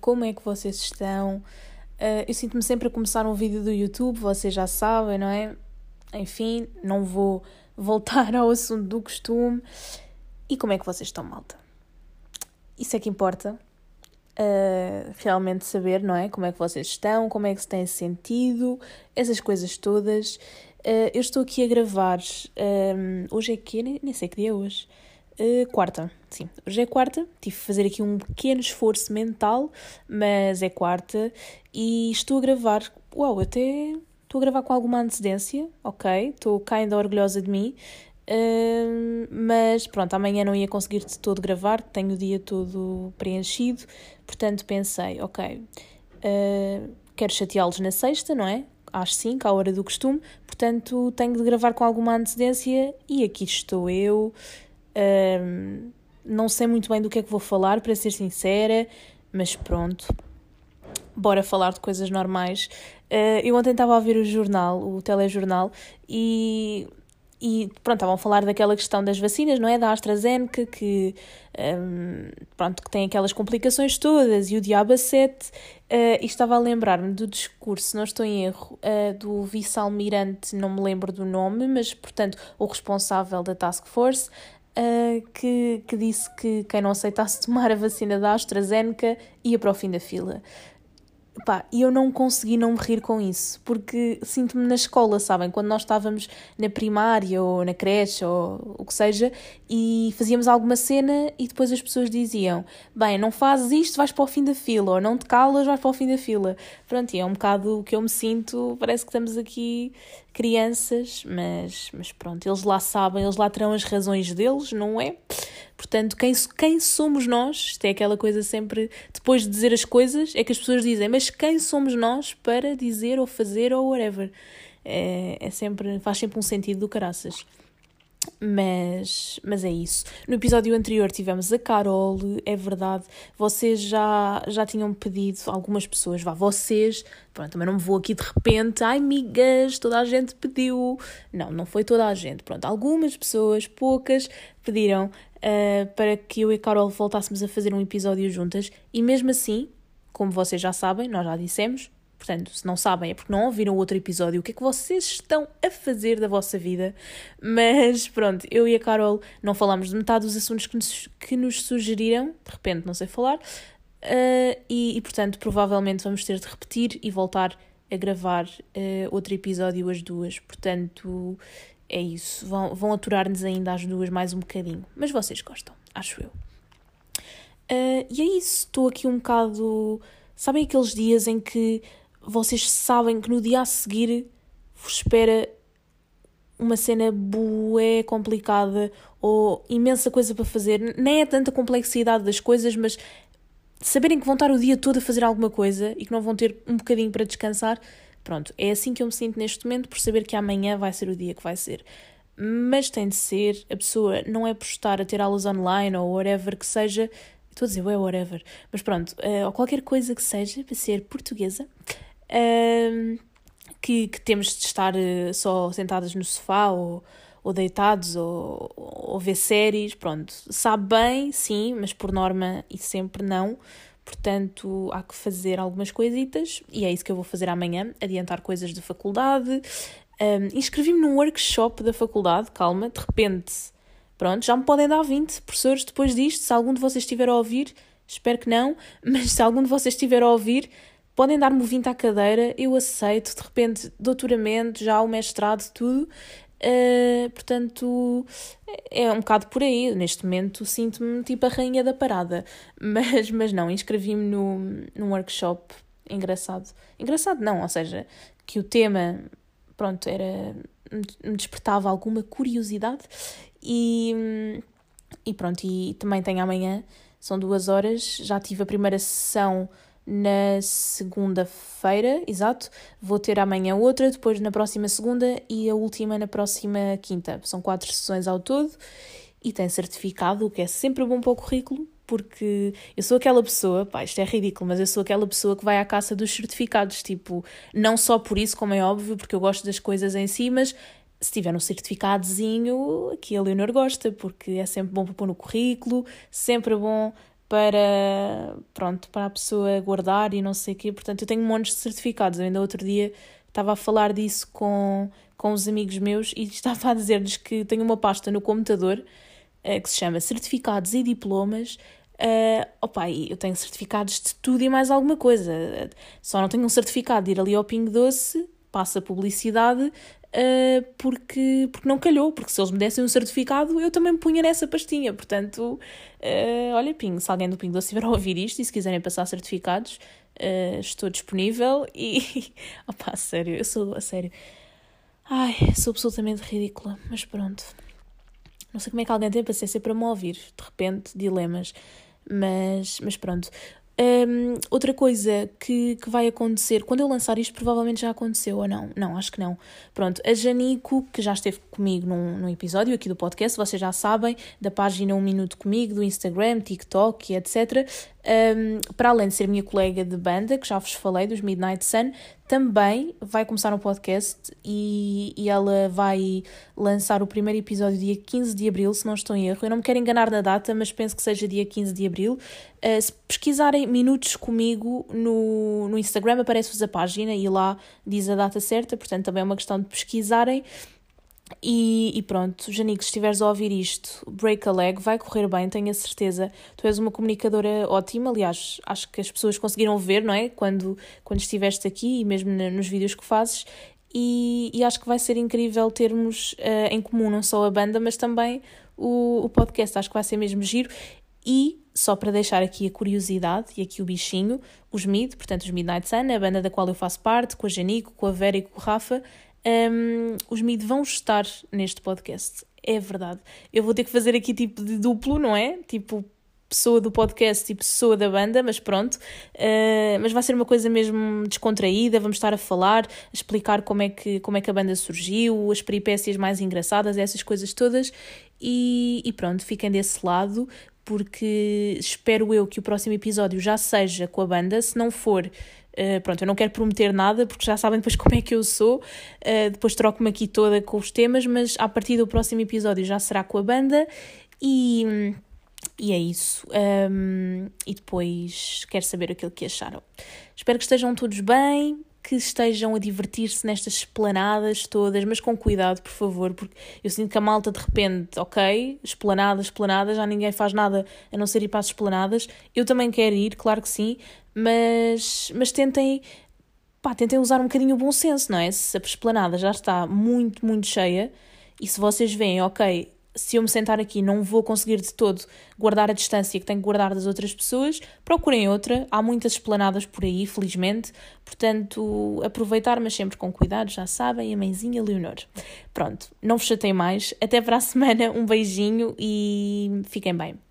como é que vocês estão? Uh, eu sinto-me sempre a começar um vídeo do YouTube, vocês já sabem, não é? Enfim, não vou voltar ao assunto do costume. E como é que vocês estão, malta? Isso é que importa. Uh, realmente saber, não é? Como é que vocês estão, como é que se têm sentido, essas coisas todas. Uh, eu estou aqui a gravar. Hoje é que? Nem, nem sei que dia é hoje. Uh, quarta, sim. Hoje é quarta. Tive de fazer aqui um pequeno esforço mental, mas é quarta e estou a gravar. Uau, até estou a gravar com alguma antecedência, ok? Estou ainda orgulhosa de mim. Uh, mas pronto, amanhã não ia conseguir de todo gravar, tenho o dia todo preenchido, portanto pensei, ok, uh, quero chateá-los na sexta, não é? Às 5, à hora do costume, portanto tenho de gravar com alguma antecedência e aqui estou eu um, não sei muito bem do que é que vou falar, para ser sincera, mas pronto. Bora falar de coisas normais. Uh, eu ontem estava a ver o jornal, o telejornal, e e pronto, estavam a falar daquela questão das vacinas, não é? Da AstraZeneca, que, um, pronto, que tem aquelas complicações todas, e o diabo a sete. Uh, e estava a lembrar-me do discurso, não estou em erro, uh, do vice-almirante, não me lembro do nome, mas, portanto, o responsável da Task Force, uh, que, que disse que quem não aceitasse tomar a vacina da AstraZeneca ia para o fim da fila. Pá, e eu não consegui não me rir com isso, porque sinto-me na escola, sabem? Quando nós estávamos na primária ou na creche ou o que seja e fazíamos alguma cena e depois as pessoas diziam: Bem, não fazes isto, vais para o fim da fila, ou não te calas, vais para o fim da fila. Pronto, e é um bocado o que eu me sinto, parece que estamos aqui crianças, mas, mas pronto, eles lá sabem, eles lá terão as razões deles, não é? Portanto, quem, quem somos nós? Isto é aquela coisa sempre, depois de dizer as coisas, é que as pessoas dizem, mas quem somos nós para dizer ou fazer ou whatever? É, é sempre, faz sempre um sentido do caraças. Mas, mas é isso. No episódio anterior tivemos a Carol, é verdade. Vocês já, já tinham pedido, algumas pessoas, vá, vocês, pronto, também não me vou aqui de repente, ai amigas, toda a gente pediu. Não, não foi toda a gente. Pronto, algumas pessoas, poucas, pediram uh, para que eu e Carol voltássemos a fazer um episódio juntas e mesmo assim, como vocês já sabem, nós já dissemos, Portanto, se não sabem é porque não ouviram outro episódio, o que é que vocês estão a fazer da vossa vida. Mas pronto, eu e a Carol não falámos de metade dos assuntos que nos, que nos sugeriram, de repente não sei falar, uh, e, e, portanto provavelmente vamos ter de repetir e voltar a gravar uh, outro episódio as duas. Portanto, é isso. Vão, vão aturar-nos ainda as duas mais um bocadinho. Mas vocês gostam, acho eu. Uh, e é isso, estou aqui um bocado. Sabem aqueles dias em que vocês sabem que no dia a seguir vos espera uma cena bué complicada ou imensa coisa para fazer. Nem é tanta complexidade das coisas, mas saberem que vão estar o dia todo a fazer alguma coisa e que não vão ter um bocadinho para descansar. Pronto, é assim que eu me sinto neste momento por saber que amanhã vai ser o dia que vai ser. Mas tem de ser, a pessoa não é por estar a ter aulas online ou whatever que seja, estou a dizer, é whatever, mas pronto, uh, ou qualquer coisa que seja para ser portuguesa, que, que, temos de estar uh, só sentadas no sofá ou, ou deitados ou, ou ver séries, pronto. Sabe bem, sim, mas por norma e sempre não. Portanto, há que fazer algumas coisitas e é isso que eu vou fazer amanhã: adiantar coisas da faculdade. Um, Inscrevi-me num workshop da faculdade, calma, de repente, pronto, já me podem dar 20 professores depois disto. Se algum de vocês estiver a ouvir, espero que não, mas se algum de vocês estiver a ouvir, podem dar-me 20 à cadeira, eu aceito, de repente, doutoramento, já o mestrado, tudo. Uh, portanto, é um bocado por aí. Neste momento sinto-me tipo a rainha da parada. Mas, mas não, inscrevi-me no, num workshop engraçado. Engraçado não, ou seja, que o tema, pronto, era me despertava alguma curiosidade e, e pronto, e também tenho amanhã, são duas horas, já tive a primeira sessão na segunda-feira, exato. Vou ter amanhã outra, depois na próxima segunda e a última na próxima quinta. São quatro sessões ao todo e tem certificado, o que é sempre bom para o currículo, porque eu sou aquela pessoa, pá, isto é ridículo, mas eu sou aquela pessoa que vai à caça dos certificados, tipo, não só por isso, como é óbvio, porque eu gosto das coisas em si, mas se tiver um certificadozinho, aqui a Leonor gosta, porque é sempre bom para pôr no currículo, sempre bom para, pronto, para a pessoa guardar e não sei o quê. Portanto, eu tenho montes de certificados. Eu ainda outro dia estava a falar disso com, com os amigos meus e estava a dizer-lhes que tenho uma pasta no computador uh, que se chama Certificados e Diplomas. Uh, opa, eu tenho certificados de tudo e mais alguma coisa. Só não tenho um certificado de ir ali ao Pingo Doce, passa publicidade uh, porque, porque não calhou, porque se eles me dessem um certificado eu também me punha nessa pastinha. Portanto, uh, olha, Pingo, se alguém do Pingo Doce estiver a ouvir isto e se quiserem passar certificados, uh, estou disponível e. opa, sério, eu sou a sério. Ai, sou absolutamente ridícula, mas pronto. Não sei como é que alguém tem paciência para me ouvir, de repente, dilemas. Mas, mas pronto. Um, outra coisa que, que vai acontecer, quando eu lançar isto, provavelmente já aconteceu ou não? Não, acho que não. Pronto, a Janico, que já esteve comigo num, num episódio aqui do podcast, vocês já sabem, da página Um Minuto Comigo, do Instagram, TikTok etc. Um, para além de ser minha colega de banda, que já vos falei, dos Midnight Sun, também vai começar um podcast e, e ela vai lançar o primeiro episódio dia 15 de abril, se não estou em erro. Eu não me quero enganar na data, mas penso que seja dia 15 de abril. Uh, se pesquisarem minutos comigo no, no Instagram, aparece-vos a página e lá diz a data certa, portanto também é uma questão de pesquisarem. E, e, pronto, Janique, se estiveres a ouvir isto, break a leg, vai correr bem, tenho a certeza. Tu és uma comunicadora ótima, aliás, acho que as pessoas conseguiram ver, não é? Quando, quando estiveste aqui e mesmo nos vídeos que fazes. E, e acho que vai ser incrível termos uh, em comum não só a banda, mas também o, o podcast. Acho que vai ser mesmo giro. E, só para deixar aqui a curiosidade e aqui o bichinho, os Mid, portanto os Midnight Sun, a banda da qual eu faço parte, com a Janico, com a Vera e com o Rafa, um, os Mid vão estar neste podcast. É verdade. Eu vou ter que fazer aqui tipo de duplo, não é? Tipo, pessoa do podcast e pessoa da banda, mas pronto. Uh, mas vai ser uma coisa mesmo descontraída, vamos estar a falar, a explicar como é que, como é que a banda surgiu, as peripécias mais engraçadas, essas coisas todas. E, e pronto, fiquem desse lado, porque espero eu que o próximo episódio já seja com a banda, se não for Uh, pronto, eu não quero prometer nada porque já sabem depois como é que eu sou. Uh, depois troco-me aqui toda com os temas, mas a partir do próximo episódio já será com a banda e, e é isso. Um, e depois quero saber aquilo que acharam. Espero que estejam todos bem que estejam a divertir-se nestas esplanadas todas, mas com cuidado, por favor, porque eu sinto que a malta de repente, ok, esplanadas, esplanadas, já ninguém faz nada a não ser ir para as esplanadas. Eu também quero ir, claro que sim, mas, mas tentem, pá, tentem usar um bocadinho o bom senso, não é? Se a esplanada já está muito, muito cheia e se vocês veem, ok, se eu me sentar aqui não vou conseguir de todo guardar a distância que tenho que guardar das outras pessoas, procurem outra. Há muitas esplanadas por aí, felizmente. Portanto, aproveitar, mas sempre com cuidado, já sabem, a mãezinha Leonor. Pronto, não vos chatei mais. Até para a semana, um beijinho e fiquem bem.